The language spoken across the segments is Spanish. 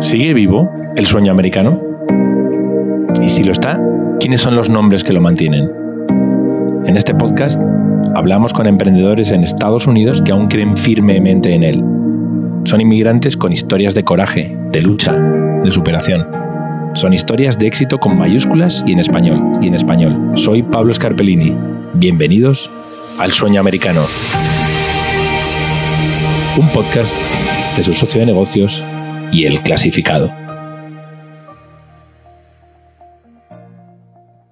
¿Sigue vivo el sueño americano? Y si lo está, ¿quiénes son los nombres que lo mantienen? En este podcast hablamos con emprendedores en Estados Unidos que aún creen firmemente en él. Son inmigrantes con historias de coraje, de lucha, de superación. Son historias de éxito con mayúsculas y en español. Y en español. Soy Pablo Scarpellini. Bienvenidos al Sueño Americano. Un podcast de su socio de negocios y el clasificado.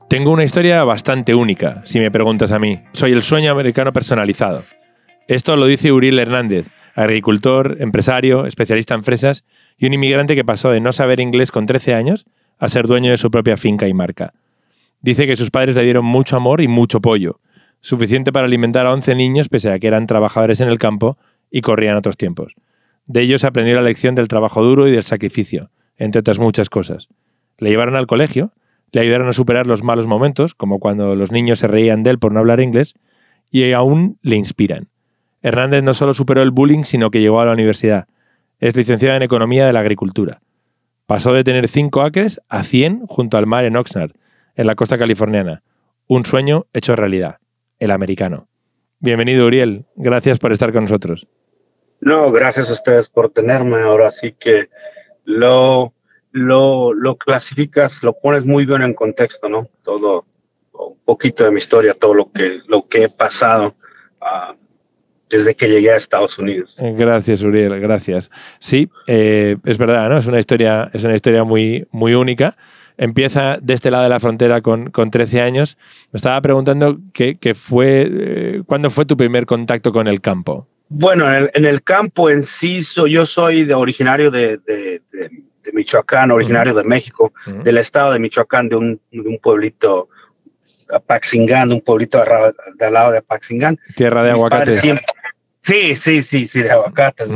Tengo una historia bastante única, si me preguntas a mí. Soy el sueño americano personalizado. Esto lo dice Uriel Hernández, agricultor, empresario, especialista en fresas y un inmigrante que pasó de no saber inglés con 13 años a ser dueño de su propia finca y marca. Dice que sus padres le dieron mucho amor y mucho pollo, suficiente para alimentar a 11 niños pese a que eran trabajadores en el campo y corrían otros tiempos. De ellos aprendió la lección del trabajo duro y del sacrificio, entre otras muchas cosas. Le llevaron al colegio, le ayudaron a superar los malos momentos, como cuando los niños se reían de él por no hablar inglés, y aún le inspiran. Hernández no solo superó el bullying, sino que llegó a la universidad. Es licenciado en Economía de la Agricultura. Pasó de tener 5 acres a 100 junto al mar en Oxnard, en la costa californiana. Un sueño hecho realidad. El americano. Bienvenido, Uriel. Gracias por estar con nosotros. No, gracias a ustedes por tenerme. Ahora sí que lo lo, lo clasificas, lo pones muy bien en contexto, ¿no? Todo, un poquito de mi historia, todo lo que, lo que he pasado uh, desde que llegué a Estados Unidos. Gracias, Uriel, gracias. Sí, eh, es verdad, ¿no? Es una historia, es una historia muy, muy única. Empieza de este lado de la frontera con, con 13 años. Me estaba preguntando qué, qué fue, eh, ¿cuándo fue tu primer contacto con el campo? Bueno, en el, en el campo en sí, so, yo soy de, originario de, de, de de Michoacán, originario de México, del estado de Michoacán, de un, de un pueblito, Apaxingán, un pueblito de, al lado de Apaxingán. Tierra de aguacates. sí, sí, sí, sí, de aguacates.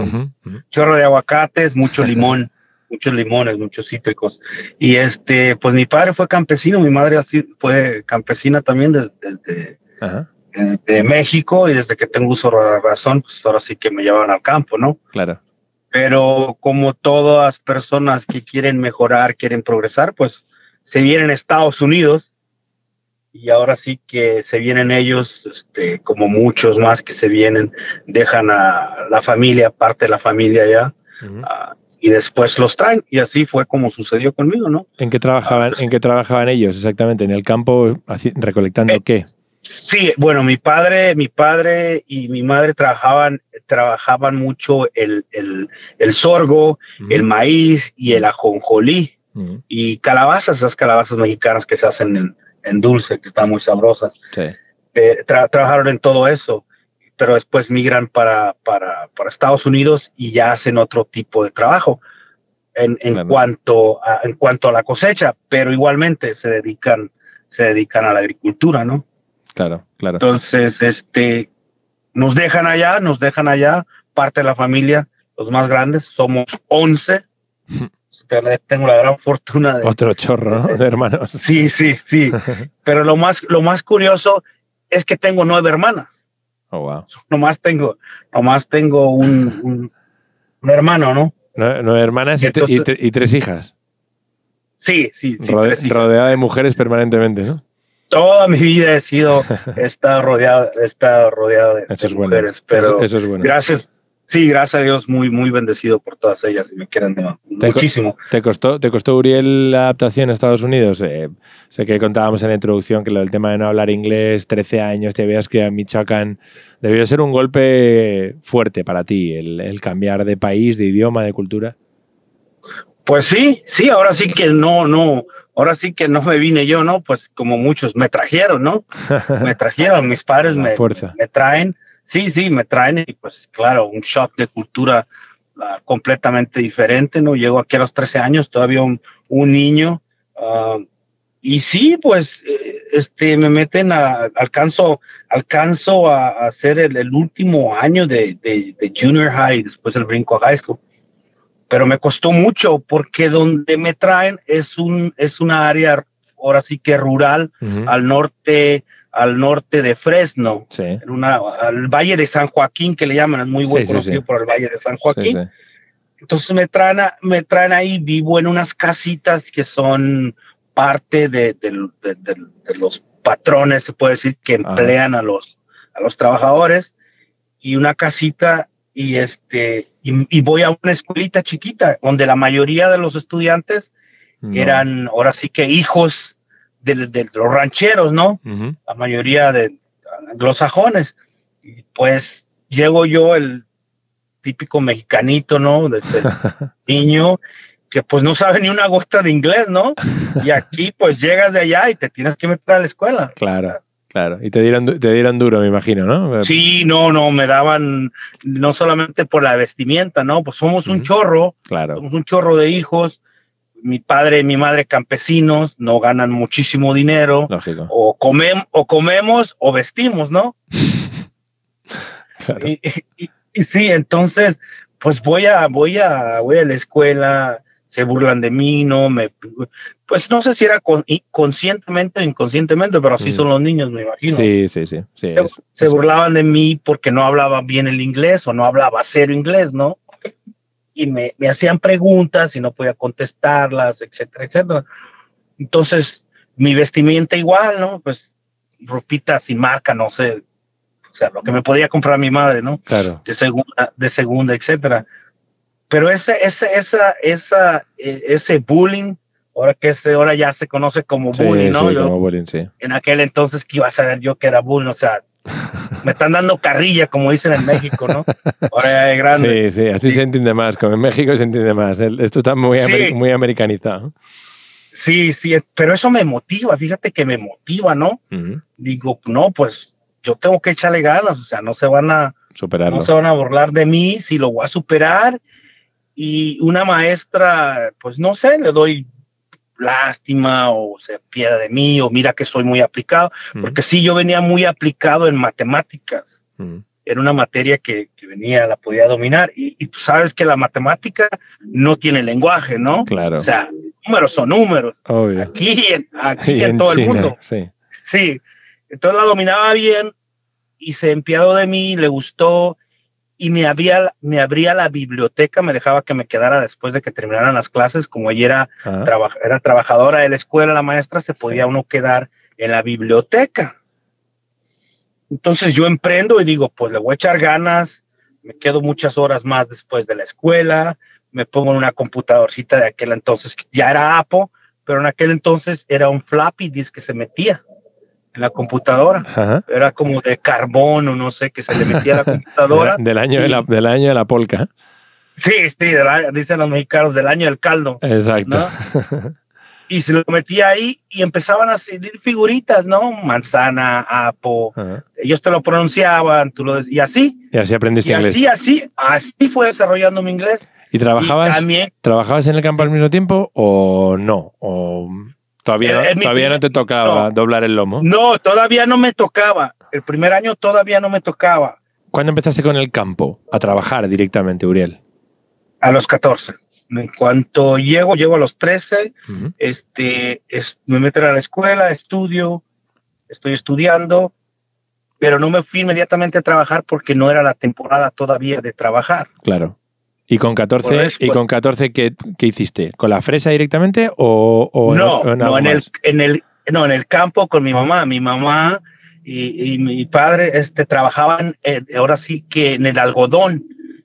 Chorro de aguacates, mucho limón, muchos limones, muchos cítricos. Y este, pues mi padre fue campesino, mi madre así fue campesina también desde, desde México y desde que tengo uso de razón, pues ahora sí que me llevan al campo, ¿no? Claro pero como todas personas que quieren mejorar, quieren progresar, pues se vienen a Estados Unidos y ahora sí que se vienen ellos, este, como muchos más que se vienen, dejan a la familia, parte de la familia ya, uh, y después los traen y así fue como sucedió conmigo, ¿no? ¿En qué trabajaban, uh, pues, ¿en qué trabajaban ellos exactamente? ¿En el campo recolectando eh, qué? Sí, bueno, mi padre, mi padre y mi madre trabajaban, trabajaban mucho el, el, el sorgo, uh -huh. el maíz y el ajonjolí uh -huh. y calabazas, esas calabazas mexicanas que se hacen en, en dulce, que están muy sabrosas. Sí. Eh, tra trabajaron en todo eso, pero después migran para, para, para, Estados Unidos y ya hacen otro tipo de trabajo en, en claro. cuanto a, en cuanto a la cosecha, pero igualmente se dedican, se dedican a la agricultura, ¿no? Claro, claro. Entonces, este, nos dejan allá, nos dejan allá, parte de la familia, los más grandes, somos 11. Tengo la gran fortuna de... Otro chorro, ¿no? De hermanos. Sí, sí, sí. Pero lo más, lo más curioso es que tengo nueve hermanas. Oh, wow. Nomás tengo, nomás tengo un, un, un hermano, ¿no? Nueve, hermanas y, Entonces, y, y, tres hijas. Sí, sí, sí. Rode, tres hijas. Rodeada de mujeres permanentemente, ¿no? Toda mi vida he sido, estado rodeado, estado rodeado de, eso de mujeres, bueno. pero eso, eso, es bueno. gracias, sí, gracias a Dios, muy, muy bendecido por todas ellas y me quieren de, ¿Te muchísimo. ¿Te costó, ¿Te costó, Uriel, la adaptación a Estados Unidos? Eh, sé que contábamos en la introducción que lo del tema de no hablar inglés, 13 años, te habías criado en Michoacán, debió ser un golpe fuerte para ti, el, el cambiar de país, de idioma, de cultura. Pues sí, sí, ahora sí que no, no, ahora sí que no me vine yo, ¿no? Pues como muchos me trajeron, ¿no? me trajeron, mis padres me, me, traen, sí, sí, me traen y pues claro, un shock de cultura uh, completamente diferente, ¿no? Llego aquí a los 13 años, todavía un, un niño, uh, y sí, pues, este, me meten a, alcanzo, alcanzo a, a hacer el, el, último año de, de, de junior high, después el brinco a high school pero me costó mucho porque donde me traen es un es una área ahora sí que rural uh -huh. al norte al norte de Fresno. Sí. en una al Valle de San Joaquín que le llaman es muy buen sí, conocido sí, por el Valle de San Joaquín. entonces me traen, me traen ahí, vivo en unas casitas que son parte de, los patrones, se puede decir, que emplean a los, a los trabajadores, y una casita, y este, y, voy a una escuelita chiquita, donde la mayoría de los estudiantes eran, ahora sí que hijos de, los rancheros, ¿no? La mayoría de anglosajones. Y pues llego yo el típico mexicanito, ¿no? Desde niño, que pues no sabe ni una gota de inglés, ¿no? Y aquí pues llegas de allá y te tienes que meter a la escuela. Claro. Claro, y te dieron, te dieron duro, me imagino, ¿no? Sí, no, no, me daban no solamente por la vestimenta, ¿no? Pues somos un chorro, claro. somos un chorro de hijos, mi padre y mi madre campesinos, no ganan muchísimo dinero, Lógico. o, comem o comemos o vestimos, ¿no? claro. Y sí, entonces, pues voy a, voy a, voy a la escuela, se burlan de mí, no me, pues no sé si era conscientemente o inconscientemente, pero así mm. son los niños, me imagino. Sí, sí, sí. se, burlaban de mí porque no hablaba bien el inglés o no hablaba cero inglés, ¿no? Y me, me hacían preguntas y no podía contestarlas, etcétera, etcétera. Entonces, mi vestimenta igual, ¿no? Pues ropita sin marca, no sé, o sea, lo que me podía comprar mi madre, ¿no? Claro. De segunda, de segunda, etcétera. Pero ese, ese, esa, esa, e, ese bullying, ahora que ese, ahora ya se conoce como bullying, ¿no? Sí, como bullying, sí. En aquel entonces que iba a saber yo que era bullying, o sea, me están dando carrilla, como dicen en México, ¿no? Ahora ya es grande. Sí, sí, así se entiende más, como en México se entiende más. Esto está muy, muy americanizado. Sí, sí, pero eso me motiva, fíjate que me motiva, ¿no? Digo, no, pues yo tengo que echarle ganas, o sea, no se van a no se van a burlar de mí si lo voy a superar. Y una maestra, pues no sé, le doy lástima o se pierde de mí o mira que soy muy aplicado, porque sí, yo venía muy aplicado en matemáticas. Era una materia que, venía, la podía dominar. Y, tú sabes que la matemática no tiene lenguaje, ¿no? Claro. O sea, números son números. Aquí, aquí en, todo el mundo. Sí. Sí. Entonces la dominaba bien y se empiadó de mí, le gustó y me, había, me abría la biblioteca, me dejaba que me quedara después de que terminaran las clases, como ella era, era trabajadora de la escuela, la maestra, se podía uno quedar en la biblioteca. Entonces yo emprendo y digo, pues le voy a echar ganas, me quedo muchas horas más después de la escuela, me pongo en una computadorcita de aquel entonces, ya era Apo, pero en aquel entonces era un floppy disk que se metía en la computadora. Era como de carbón o no sé, que se le metía a la computadora. del, año de la, del año de la polca. Sí, sí, dicen los mexicanos, del año del caldo. Exacto. y se lo metía ahí y empezaban a salir figuritas, ¿no? Manzana, apo. Ellos te lo pronunciaban, tú lo y así. Y así aprendiste inglés. Así, así, así fue desarrollando mi inglés. ¿Y trabajabas, trabajabas en el campo al mismo tiempo o no? ¿O Todavía, todavía no te tocaba doblar el lomo. No, todavía no me tocaba. El primer año todavía no me tocaba. ¿Cuándo empezaste con el campo a trabajar directamente, Uriel? A los 14. En cuanto llego, llego a los 13, este, me meten a la escuela, estudio, estoy estudiando, pero no me fui inmediatamente a trabajar porque no era la temporada todavía de trabajar. Claro. ¿Y con 14, ¿y con 14 ¿qué, qué, hiciste? ¿Con la fresa directamente o, no, no, en, el, en el, no, en el campo con mi mamá. Mi mamá y, mi padre este, trabajaban eh, ahora sí que en el algodón,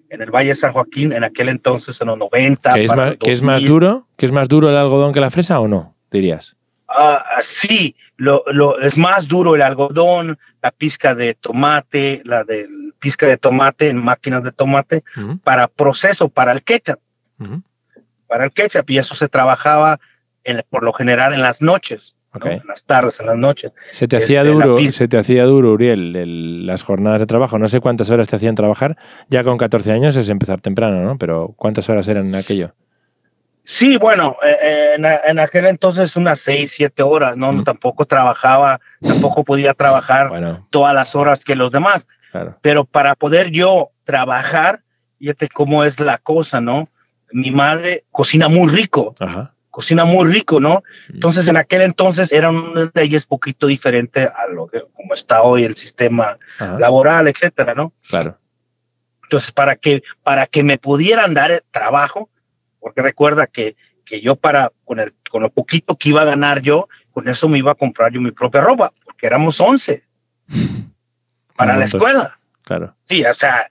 en el Valle de San Joaquín, en aquel entonces, en los 90. ¿Qué es, más, es más duro? ¿Qué es más duro el algodón que la fresa o no? Dirías. Uh, sí, lo, lo, es más duro el algodón, la pizca de tomate, la del pizca de tomate en máquinas de tomate para proceso, para el ketchup. Para el ketchup. Y eso se trabajaba por lo general en las noches. En las tardes, en las noches. Se te hacía este, duro, se te hacía duro, Uriel, las jornadas de trabajo. No sé cuántas horas te hacían trabajar. Ya con 14 años es empezar temprano, ¿no? Pero ¿cuántas horas eran en aquello? Sí, bueno, eh, eh, en, en, aquel entonces unas seis, siete horas, ¿no? Tampoco trabajaba, tampoco podía trabajar todas las horas que los demás. Pero para poder yo trabajar, fíjate cómo es la cosa, ¿no? Mi madre cocina muy rico. Cocina muy rico, ¿no? Mm. Entonces, en aquel entonces eran unas leyes poquito diferentes a lo que como está hoy el sistema laboral, etcétera, ¿no? Claro. Entonces, para que, para que me pudieran dar trabajo, porque recuerda que, que yo para, con, el, con lo poquito que iba a ganar yo, con eso me iba a comprar yo mi propia ropa, porque éramos 11 para la escuela. Claro. Sí, o sea,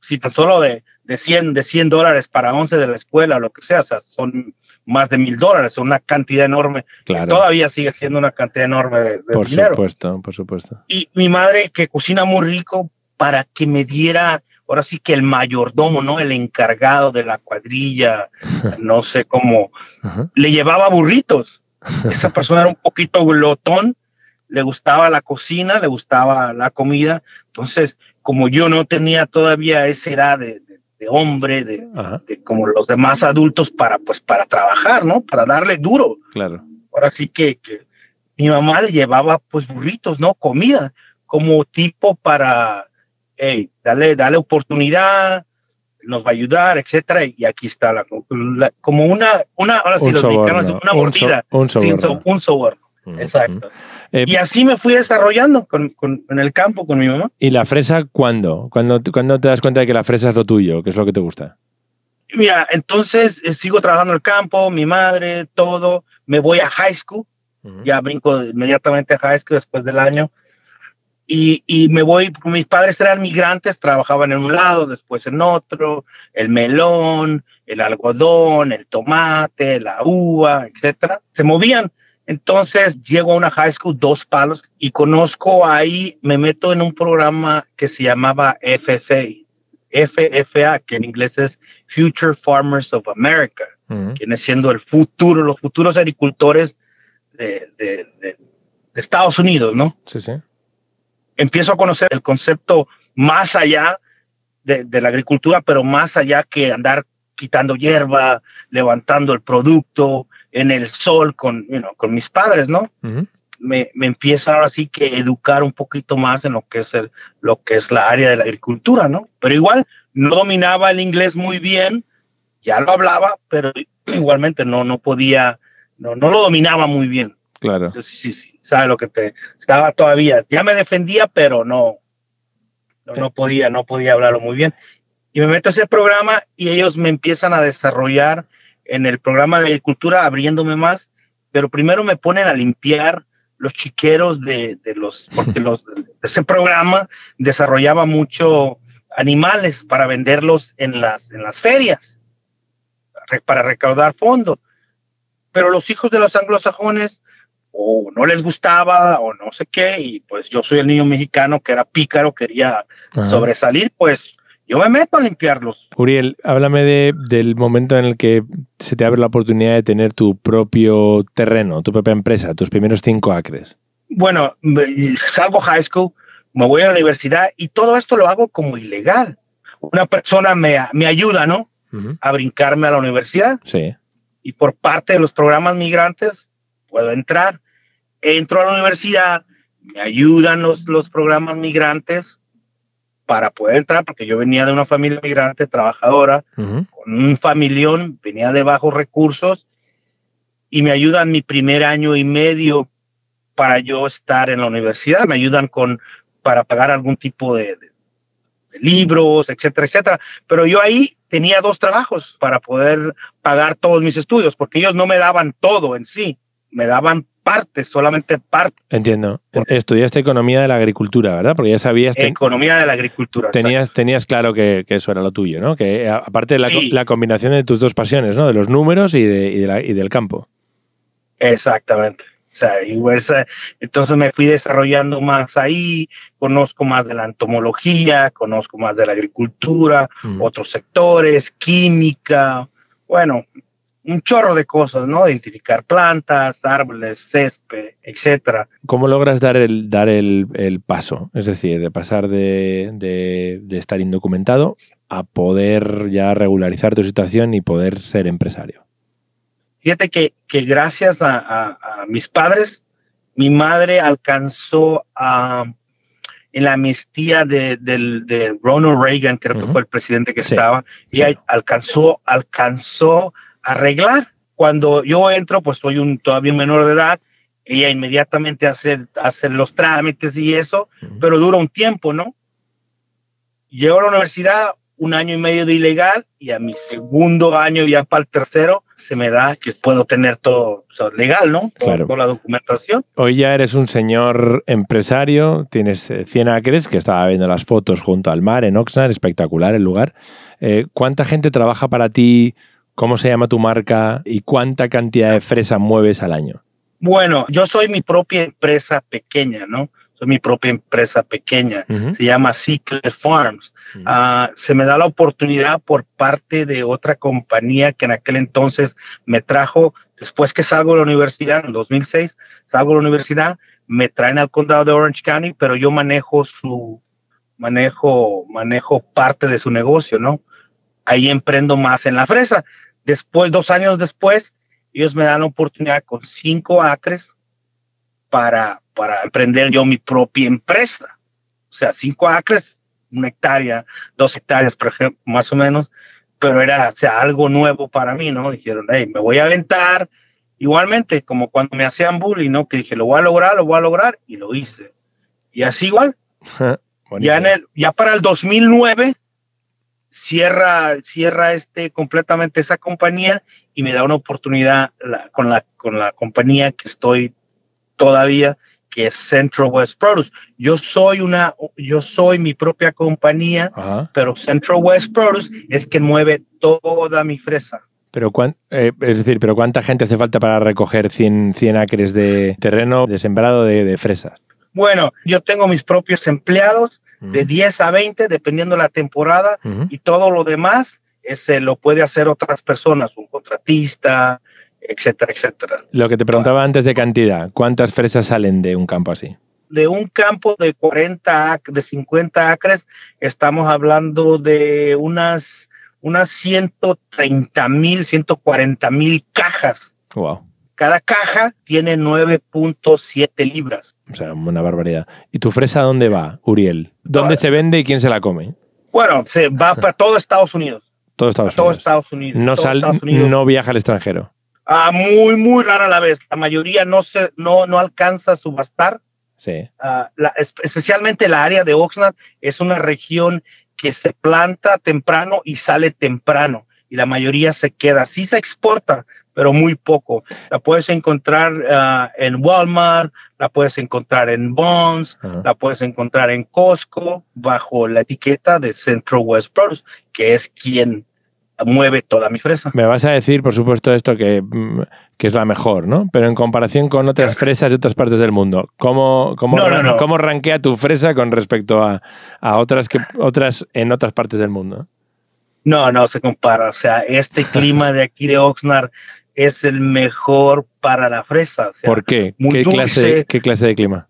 si tan solo de, de 100, de 100 dólares para 11 de la escuela, lo que sea, o sea, son más de mil dólares, una cantidad enorme. Claro. todavía sigue siendo una cantidad enorme de, por dinero. Por supuesto, por supuesto. Y mi madre, que cocina muy rico, para que me diera, ahora sí que el mayordomo, ¿no? El encargado de la cuadrilla, no sé cómo, le llevaba burritos. Esa persona era un poquito glotón, le gustaba la cocina, le gustaba la comida. Entonces, como yo no tenía todavía esa edad de, hombre, de, como los demás adultos para, pues, para trabajar, ¿no? Para darle duro. Claro. Ahora sí que, mi mamá le llevaba, pues, burritos, ¿no? Comida, como tipo para, hey, dale, dale oportunidad, nos va a ayudar, etcétera, y aquí está la, como una, una, ahora sí, los mexicanos, una mordida, un, soborno. un soborno. Exacto. Eh, y así me fui desarrollando con, con, en el campo con mi mamá. ¿Y la fresa cuándo? ¿Cuándo, ¿Cuándo te das cuenta de que la fresa es lo tuyo? ¿Qué es lo que te gusta? Mira, entonces eh, sigo trabajando en el campo, mi madre, todo. Me voy a high school. Ya brinco inmediatamente a high school después del año. Y, y, me voy, mis padres eran migrantes, trabajaban en un lado, después en otro, el melón, el algodón, el tomate, la uva, etcétera. Se movían. Entonces llego a una high school, dos palos, y conozco ahí, me meto en un programa que se llamaba FFA, FFA, que en inglés es Future Farmers of America, que viene siendo el futuro, los futuros agricultores de, de, de, Estados Unidos, ¿no? Sí, sí. Empiezo a conocer el concepto más allá de, la agricultura, pero más allá que andar quitando hierba, levantando el producto, en el sol con, con mis padres, ¿no? me, me empieza ahora sí que educar un poquito más en lo que es el, lo que es la área de la agricultura, ¿no? Pero igual no dominaba el inglés muy bien, ya lo hablaba, pero igualmente no, no podía, no, no lo dominaba muy bien. Claro. sí, sí, sabe lo que te estaba todavía, ya me defendía, pero no, no, no podía, no podía hablarlo muy bien. Y me meto a ese programa y ellos me empiezan a desarrollar en el programa de agricultura abriéndome más, pero primero me ponen a limpiar los chiqueros de, los, porque los, ese programa desarrollaba mucho animales para venderlos en las, en las ferias, para recaudar fondos. Pero los hijos de los anglosajones o no les gustaba o no sé qué, y pues yo soy el niño mexicano que era pícaro, quería sobresalir, pues yo me meto a limpiarlos. Uriel, háblame de, del momento en el que se te abre la oportunidad de tener tu propio terreno, tu propia empresa, tus primeros cinco acres. Bueno, salgo high school, me voy a la universidad y todo esto lo hago como ilegal. Una persona me, me ayuda, ¿no? A brincarme a la universidad. Sí. Y por parte de los programas migrantes puedo entrar. Entro a la universidad, me ayudan los, los programas migrantes para poder entrar, porque yo venía de una familia migrante trabajadora, con un familión, venía de bajos recursos, y me ayudan mi primer año y medio para yo estar en la universidad, me ayudan con para pagar algún tipo de, de libros, etcétera, etcétera. Pero yo ahí tenía dos trabajos para poder pagar todos mis estudios, porque ellos no me daban todo en sí, me daban parte, solamente parte. Entiendo. Estudiaste economía de la agricultura, ¿verdad? Porque ya sabías... Economía de la agricultura. Tenías, tenías claro que, eso era lo tuyo, ¿no? Que aparte de la, combinación de tus dos pasiones, ¿no? De los números y, de, y, del campo. Exactamente. O sea, y pues, eh, entonces me fui desarrollando más ahí, conozco más de la entomología, conozco más de la agricultura, mm. otros sectores, química, bueno, un chorro de cosas, ¿no? Identificar plantas, árboles, césped, etcétera. ¿Cómo logras dar el, dar el, paso? Es decir, de pasar de, de, estar indocumentado a poder ya regularizar tu situación y poder ser empresario. Fíjate que, que gracias a, mis padres, mi madre alcanzó a, en la amnistía de, de, Ronald Reagan, creo que fue el presidente que estaba, y alcanzó, alcanzó arreglar. Cuando yo entro, pues soy un todavía menor de edad, ella inmediatamente hace, hace los trámites y eso, pero dura un tiempo, ¿no? llego a la universidad, un año y medio de ilegal y a mi segundo año, ya para el tercero, se me da que puedo tener todo legal, ¿no? Claro. Toda la documentación. Hoy ya eres un señor empresario, tienes 100 acres, que estaba viendo las fotos junto al mar en Oxnard, espectacular el lugar. Eh, ¿Cuánta gente trabaja para ti? ¿Cómo se llama tu marca? ¿Y cuánta cantidad de fresa mueves al año? Bueno, yo soy mi propia empresa pequeña, ¿no? Soy mi propia empresa pequeña. Se llama Cycle Farms. Ah, se me da la oportunidad por parte de otra compañía que en aquel entonces me trajo, después que salgo de la universidad, en 2006, salgo de la universidad, me traen al condado de Orange County, pero yo manejo su, manejo, manejo parte de su negocio, ¿no? Ahí emprendo más en la fresa. Después, dos años después, ellos me dan la oportunidad con cinco acres para, para emprender yo mi propia empresa. O sea, cinco acres una hectárea, dos hectáreas, por ejemplo, más o menos, pero era sea, algo nuevo para mí, ¿no? Dijeron, hey, me voy a aventar. Igualmente, como cuando me hacían bullying, ¿no? Que dije, lo voy a lograr, lo voy a lograr, y lo hice. Y así igual. ya, en el, ya para el 2009, cierra, cierra este, completamente esa compañía y me da una oportunidad con, la, con la compañía que estoy todavía, que es Central West Produce. Yo soy una, yo soy mi propia compañía, pero Central West Produce es que mueve toda mi fresa. Pero eh, es decir, pero ¿cuánta gente hace falta para recoger 100, 100 acres de terreno de sembrado de, fresas? Bueno, yo tengo mis propios empleados de 10 a 20, dependiendo de la temporada, y todo lo demás ese lo puede hacer otras personas, un contratista, etcétera, etcétera. Lo que te preguntaba antes de cantidad, ¿cuántas fresas salen de un campo así? De un campo de 40, de 50 acres, estamos hablando de unas, unas 130 mil, 140 mil cajas. Wow. Cada caja tiene 9.7 libras. O sea, una barbaridad. ¿Y tu fresa dónde va, Uriel? ¿Dónde se vende y quién se la come? Bueno, se va para todo Estados Unidos. Todo Estados todo Unidos. Estados Unidos. No, sal, no viaja al extranjero. Ah, muy, muy rara la vez. La mayoría no, se, no, no alcanza a subastar. Sí. Ah, especialmente la área de Oxnard es una región que se planta temprano y sale temprano y la mayoría se queda. Sí se exporta, pero muy poco. La puedes encontrar ah, en Walmart, la puedes encontrar en Bonds, la puedes encontrar en Costco bajo la etiqueta de Central West Produce, que es quien mueve toda mi fresa. Me vas a decir, por supuesto, esto que, mm, que es la mejor, ¿no? Pero en comparación con otras fresas de otras partes del mundo, ¿cómo, cómo, ¿cómo rankea tu fresa con respecto a, a, otras, que, otras en otras partes del mundo? No, no se compara. O sea, este clima de aquí de Oxnard es el mejor para la fresa. ¿Por qué? ¿Qué, clase, ¿Qué clase de clima?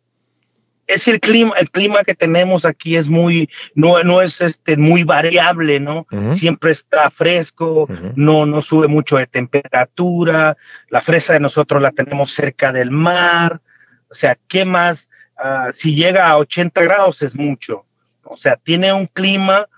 es el clima, el clima que tenemos aquí es muy, no, no es este muy variable, ¿no? Siempre está fresco, no, no sube mucho de temperatura, la fresa de nosotros la tenemos cerca del mar, o sea, ¿qué más? Ah, si llega a 80 grados es mucho, o sea, tiene un clima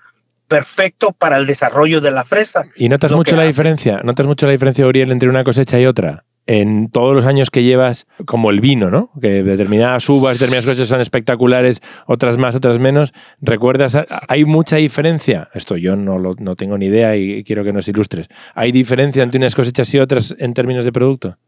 perfecto para el desarrollo de la fresa. ¿Y notas mucho la diferencia? ¿Notas mucho la diferencia, Uriel, entre una cosecha y otra? en todos los años que llevas, como el vino, ¿no? Que determinadas uvas, determinadas cosas son espectaculares, otras más, otras menos. ¿Recuerdas? ¿Hay mucha diferencia? Esto yo no, lo, no tengo ni idea y quiero que nos ilustres. ¿Hay diferencia entre unas cosechas y otras en términos de producto?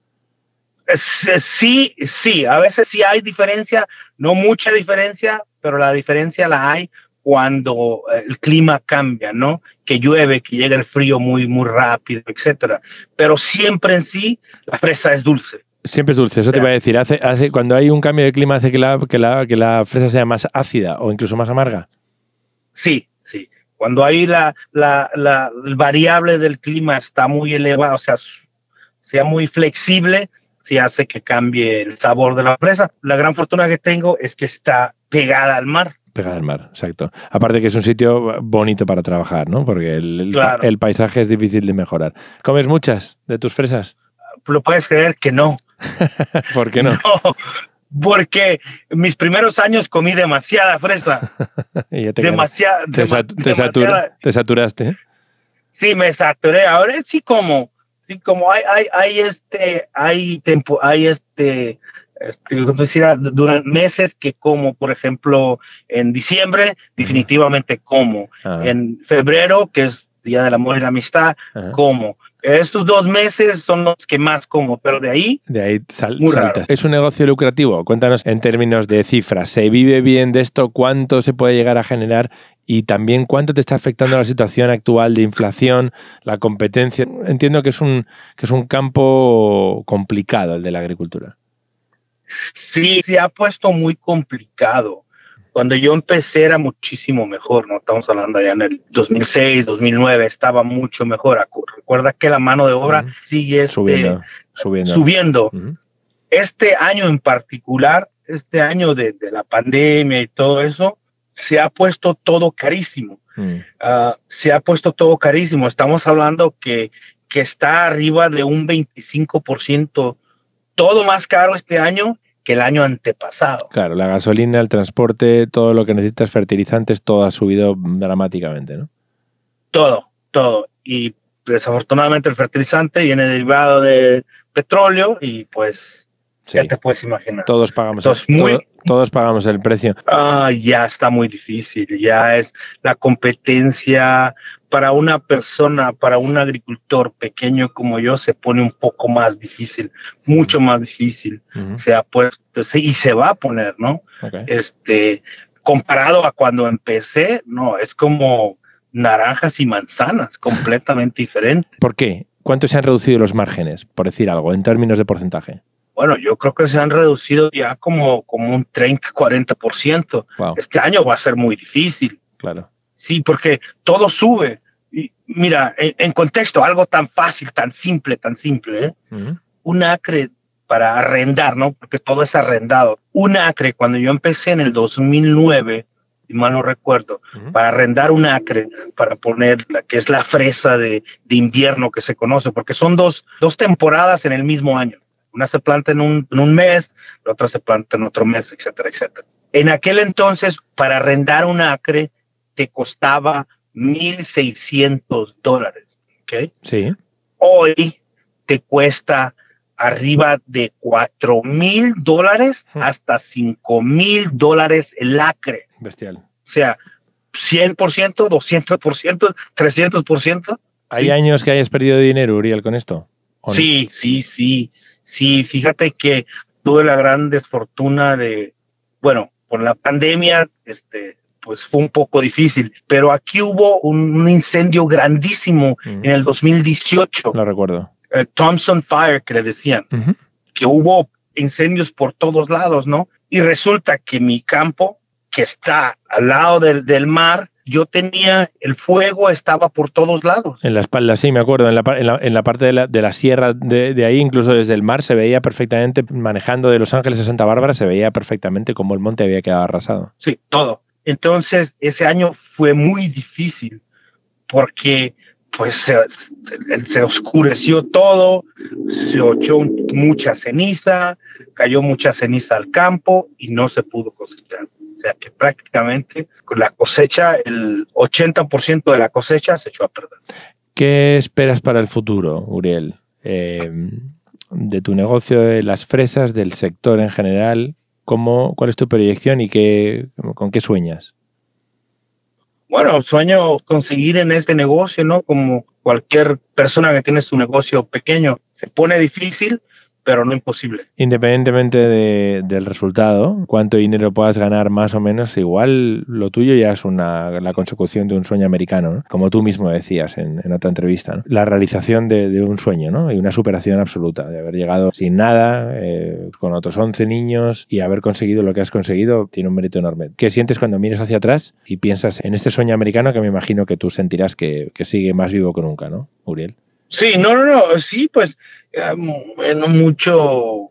Sí, sí, a veces sí hay diferencia, no mucha diferencia, pero la diferencia la hay cuando eh, el clima cambia, ¿no? Que llueve, que llega el frío muy, muy rápido, etcétera. Pero siempre en sí, la fresa es dulce. Siempre es dulce, eso te iba a decir. Hace, hace, cuando hay un cambio de clima, hace que la, que, la, que la fresa sea más ácida o incluso más amarga. Sí, sí. Cuando hay la, la, la variable del clima está muy elevada, o sea, sea muy flexible, sí hace que cambie el sabor de la fresa. La gran fortuna que tengo es que está pegada al mar. Pegada al mar, exacto. Aparte que es un sitio bonito para trabajar, ¿no? Porque el, el, paisaje es difícil de mejorar. ¿Comes muchas de tus fresas? Lo puedes creer que no. ¿Por qué no? no? Porque mis primeros años comí demasiada fresa. y te demasiada, te, te, saturaste. Sí, me saturé. Ahora sí como, sí como hay, hay, hay este, hay, hay este Este, durante meses que como, por ejemplo, en diciembre, definitivamente como. Ah. En febrero, que es Día del Amor y la Amistad, como. Estos dos meses son los que más como, pero de ahí. De ahí saltas. ¿Es un negocio lucrativo? Cuéntanos en términos de cifras. ¿Se vive bien de esto? ¿Cuánto se puede llegar a generar? Y también cuánto te está afectando la situación actual de inflación, la competencia. Entiendo que es un, que es un campo complicado el de la agricultura. Sí, se ha puesto muy complicado. Cuando yo empecé era muchísimo mejor, ¿no? Estamos hablando ya en el 2006, 2009, estaba mucho mejor. Recuerda que la mano de obra sigue este, subiendo. subiendo. Este año en particular, este año de, la pandemia y todo eso, se ha puesto todo carísimo. Mm. Ah, se ha puesto todo carísimo. Estamos hablando que, que está arriba de un 25%, todo más caro este año que el año antepasado. Claro, la gasolina, el transporte, todo lo que necesitas, fertilizantes, todo ha subido dramáticamente, ¿no? Todo, todo. Y desafortunadamente el fertilizante viene derivado de petróleo y pues ya te puedes imaginar. Todos pagamos, el, todos pagamos el precio. Ah, ya está muy difícil, ya es la competencia para una persona, para un agricultor pequeño como yo, se pone un poco más difícil, mucho más difícil. Se ha puesto, y se va a poner, ¿no? Este, comparado a cuando empecé, no, es como naranjas y manzanas, completamente diferente. ¿Por qué? ¿Cuánto se han reducido los márgenes, por decir algo, en términos de porcentaje? Bueno, yo creo que se han reducido ya como, como un 30, 40%. Este año va a ser muy difícil. Claro. Sí, porque todo sube. Y mira, en, contexto, algo tan fácil, tan simple, tan simple, ¿eh? Un acre para arrendar, ¿no? Porque todo es arrendado. Un acre, cuando yo empecé en el 2009, si mal no recuerdo, para arrendar un acre, para poner la que es la fresa de, de, invierno que se conoce, porque son dos, dos temporadas en el mismo año. Una se planta en un, en un mes, la otra se planta en otro mes, etcétera, etcétera. En aquel entonces, para arrendar un acre, te costaba 1.600 dólares. ¿okay? Sí. Hoy te cuesta arriba de cuatro mil dólares hasta cinco mil dólares el acre. Bestial. O sea, 100%, 200%, 300%. ¿Hay años que hayas perdido dinero, Uriel, con esto? Sí, sí, sí. Sí, fíjate que tuve la gran desfortuna de, bueno, con la pandemia, este, pues fue un poco difícil. Pero aquí hubo un, incendio grandísimo en el 2018. Lo recuerdo. El Thompson Fire, que le decían, que hubo incendios por todos lados, ¿no? Y resulta que mi campo, que está al lado del, del mar, yo tenía el fuego, estaba por todos lados. En la espalda, sí, me acuerdo. En la, en la, parte de la, de la sierra de, de, ahí, incluso desde el mar, se veía perfectamente, manejando de Los Ángeles a Santa Bárbara, se veía perfectamente cómo el monte había quedado arrasado. Sí, todo. Entonces, ese año fue muy difícil porque pues se, se oscureció todo, se echó mucha ceniza, cayó mucha ceniza al campo y no se pudo cosechar. O sea que prácticamente con la cosecha, el 80% de la cosecha se echó a perder. ¿Qué esperas para el futuro, Uriel? Eh, de tu negocio de las fresas, del sector en general, ¿Cómo, ¿Cuál es tu proyección y qué, con qué sueñas? Bueno, sueño conseguir en este negocio, ¿no? Como cualquier persona que tiene su negocio pequeño, se pone difícil, pero no imposible. Independientemente del resultado, cuánto dinero puedas ganar más o menos, igual lo tuyo ya es una, la consecución de un sueño americano, como tú mismo decías en, otra entrevista. La realización de, un sueño ¿no? y una superación absoluta, de haber llegado sin nada, eh, con otros 11 niños y haber conseguido lo que has conseguido, tiene un mérito enorme. ¿Qué sientes cuando miras hacia atrás y piensas en este sueño americano que me imagino que tú sentirás que, que sigue más vivo que nunca, ¿no, Uriel? Sí, no, no, no, sí, pues en mucho,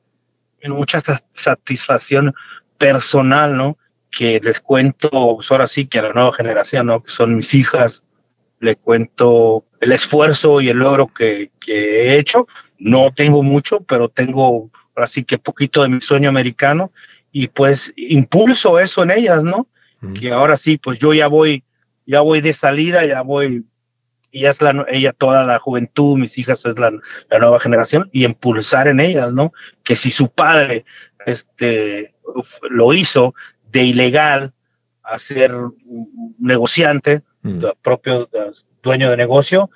en mucha satisfacción personal, ¿no? Que les cuento, pues ahora sí que a la nueva generación, ¿no? Que son mis hijas, le cuento el esfuerzo y el logro que, he hecho. No tengo mucho, pero tengo ahora sí que poquito de mi sueño americano y pues impulso eso en ellas, ¿no? Que ahora sí, pues yo ya voy, ya voy de salida, ya voy ella es la, ella toda la juventud, mis hijas es la, nueva generación y impulsar en ellas, ¿no? Que si su padre este, lo hizo de ilegal a ser negociante, mm. propio dueño de negocio,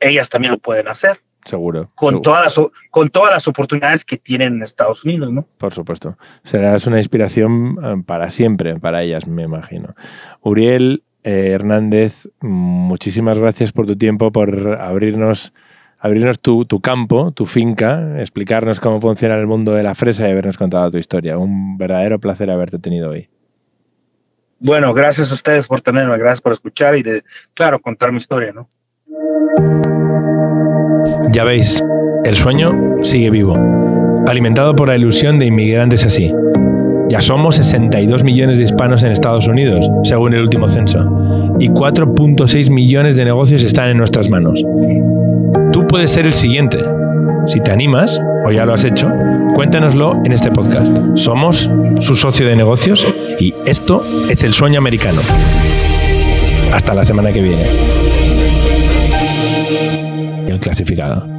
ellas también lo pueden hacer. Seguro. Con, Todas las, con todas las oportunidades que tienen en Estados Unidos, ¿no? Por supuesto. Serás una inspiración eh, para siempre, para ellas, me imagino. Uriel eh, Hernández, muchísimas gracias por tu tiempo, por abrirnos, abrirnos tu, tu, campo, tu finca, explicarnos cómo funciona el mundo de la fresa y habernos contado tu historia. Un verdadero placer haberte tenido hoy. Bueno, gracias a ustedes por tenerme, gracias por escuchar y de, claro, contar mi historia, ¿no? Ya veis, el sueño sigue vivo, alimentado por la ilusión de inmigrantes así. Ya somos 62 millones de hispanos en Estados Unidos, según el último censo, y 4.6 millones de negocios están en nuestras manos. Tú puedes ser el siguiente. Si te animas, o ya lo has hecho, cuéntanoslo en este podcast. Somos su socio de negocios y esto es el sueño americano. Hasta la semana que viene. El clasificado.